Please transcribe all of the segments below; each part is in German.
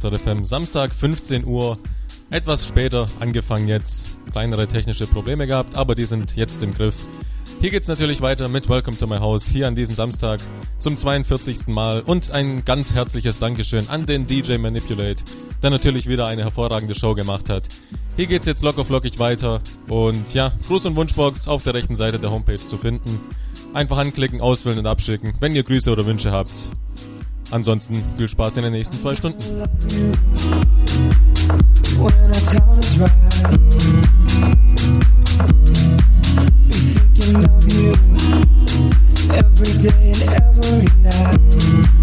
FM. Samstag 15 Uhr. Etwas später angefangen jetzt. Kleinere technische Probleme gehabt, aber die sind jetzt im Griff. Hier geht's natürlich weiter mit Welcome to my House hier an diesem Samstag zum 42. Mal und ein ganz herzliches Dankeschön an den DJ Manipulate, der natürlich wieder eine hervorragende Show gemacht hat. Hier geht's jetzt locker flockig weiter und ja, Gruß und Wunschbox auf der rechten Seite der Homepage zu finden. Einfach anklicken, ausfüllen und abschicken, wenn ihr Grüße oder Wünsche habt. Ansonsten viel Spaß in den nächsten zwei Stunden. Every day and every night.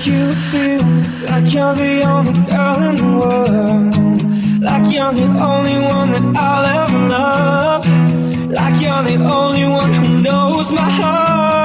Make you feel like you're the only girl in the world. Like you're the only one that I'll ever love. Like you're the only one who knows my heart.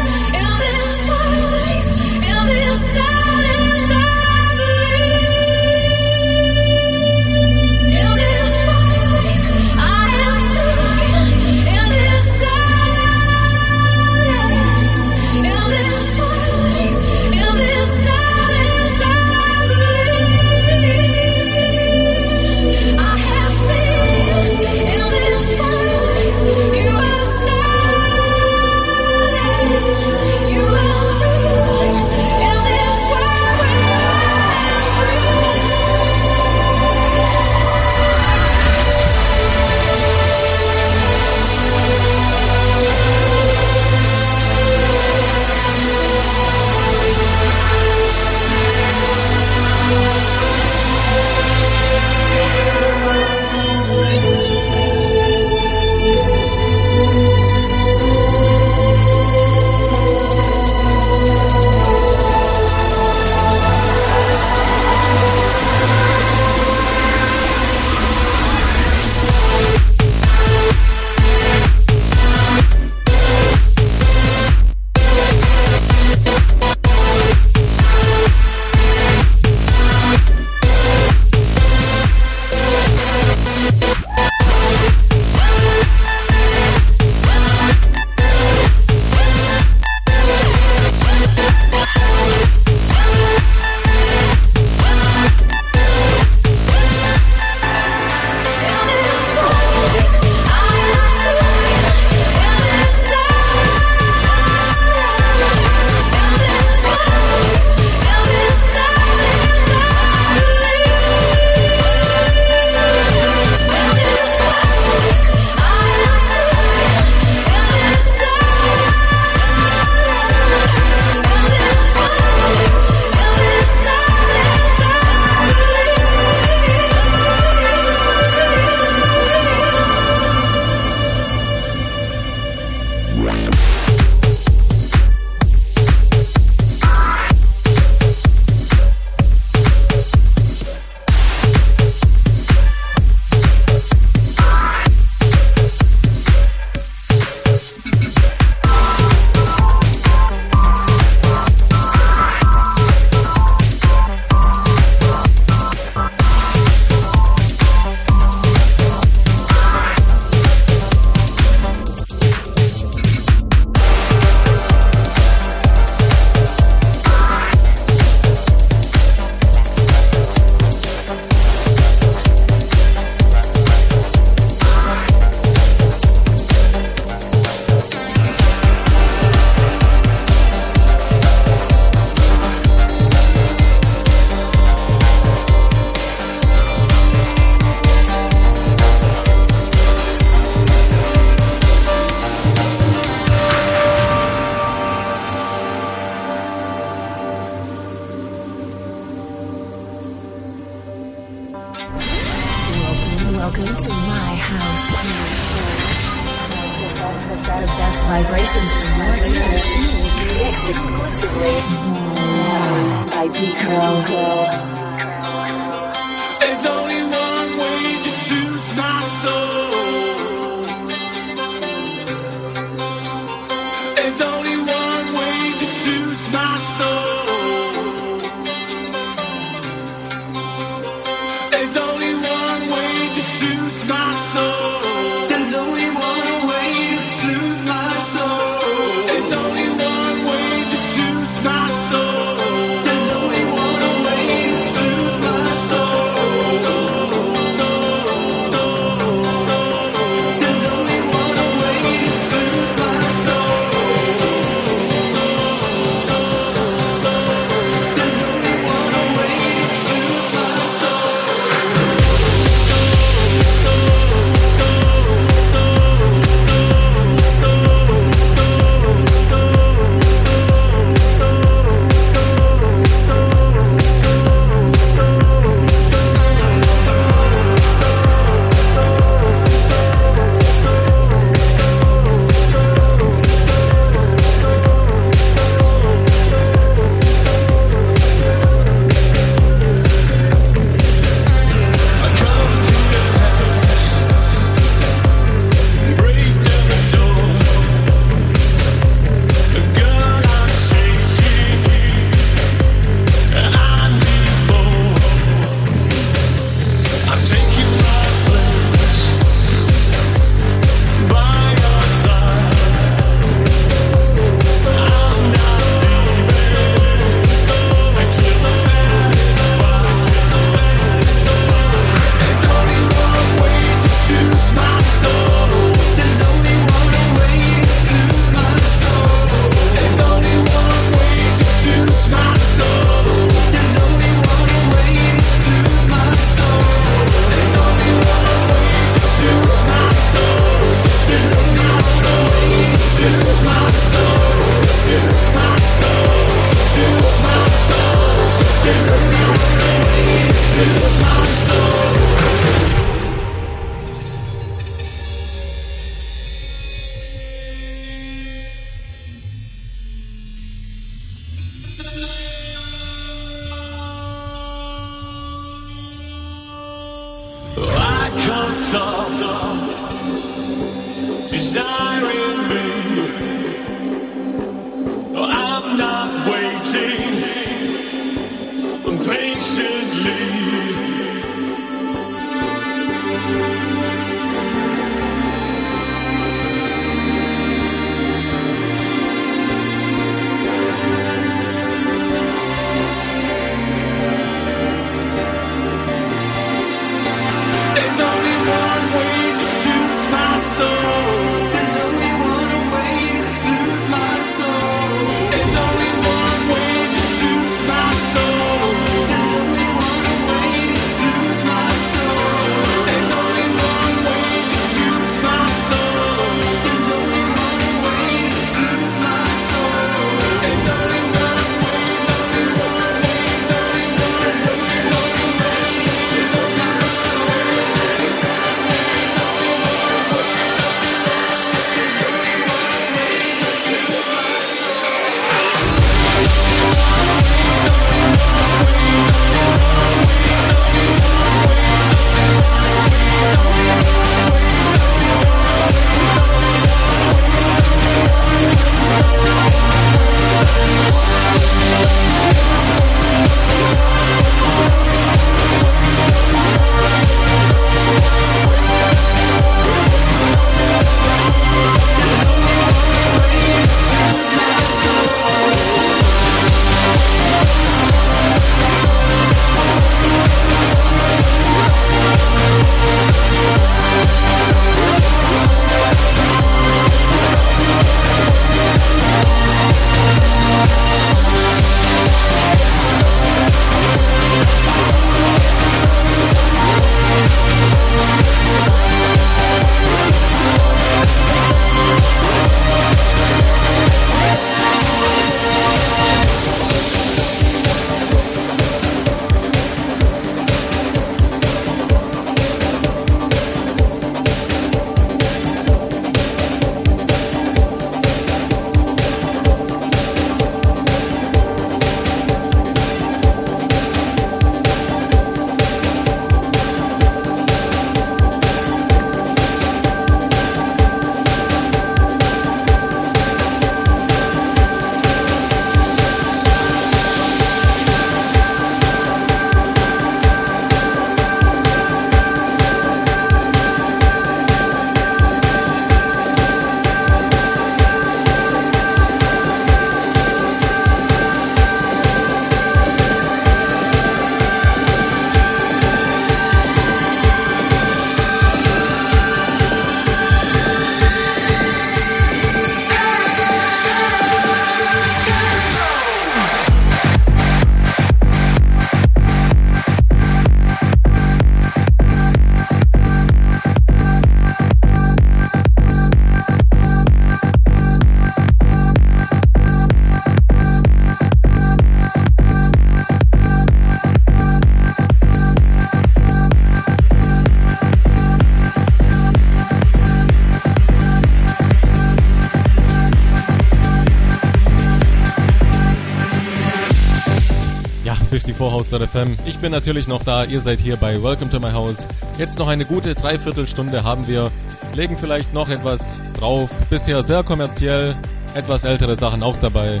54house.fm. Ich bin natürlich noch da, ihr seid hier bei Welcome to my house. Jetzt noch eine gute Dreiviertelstunde haben wir. Legen vielleicht noch etwas drauf. Bisher sehr kommerziell, etwas ältere Sachen auch dabei.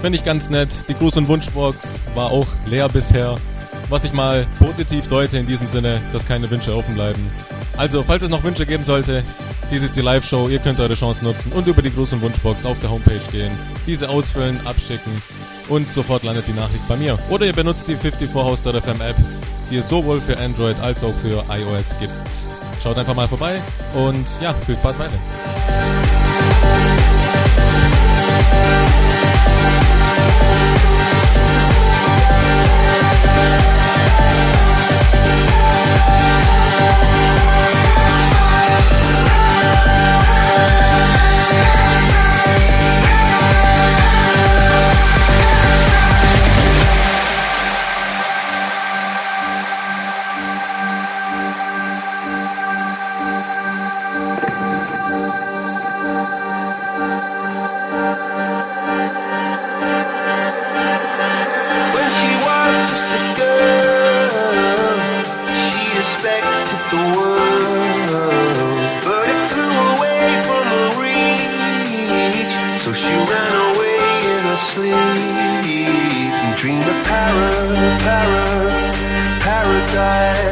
Finde ich ganz nett. Die Gruß- und Wunschbox war auch leer bisher. Was ich mal positiv deute in diesem Sinne, dass keine Wünsche offen bleiben. Also, falls es noch Wünsche geben sollte, dies ist die Live-Show, ihr könnt eure Chance nutzen und über die Gruß- und Wunschbox auf der Homepage gehen, diese ausfüllen, abschicken und sofort landet die Nachricht bei mir. Oder ihr benutzt die 54house.fm App, die es sowohl für Android als auch für iOS gibt. Schaut einfach mal vorbei und ja, viel Spaß weiter. When sleep. And dreamed of para, para, paradise,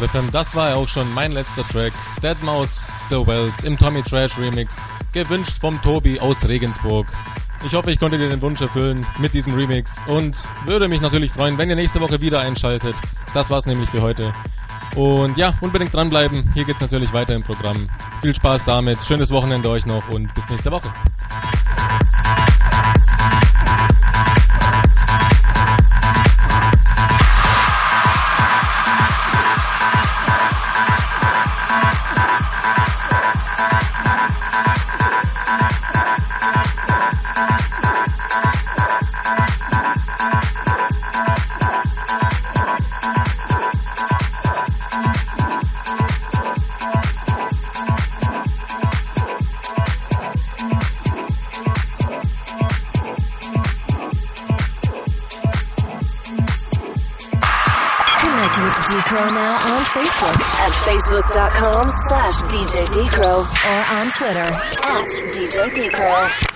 54 Haus der FM, das war ja auch schon mein letzter Track. Deadmau5, The Welt im Tommy Trash Remix, gewünscht vom Tobi aus Regensburg. Ich hoffe, ich konnte dir den Wunsch erfüllen mit diesem Remix und würde mich natürlich freuen, wenn ihr nächste Woche wieder einschaltet. Das war's nämlich für heute. Und ja, unbedingt dranbleiben. Hier geht's natürlich weiter im Programm. Viel Spaß damit, schönes Wochenende euch noch und bis nächste Woche. facebook.com slash DJ or on Twitter at DJ.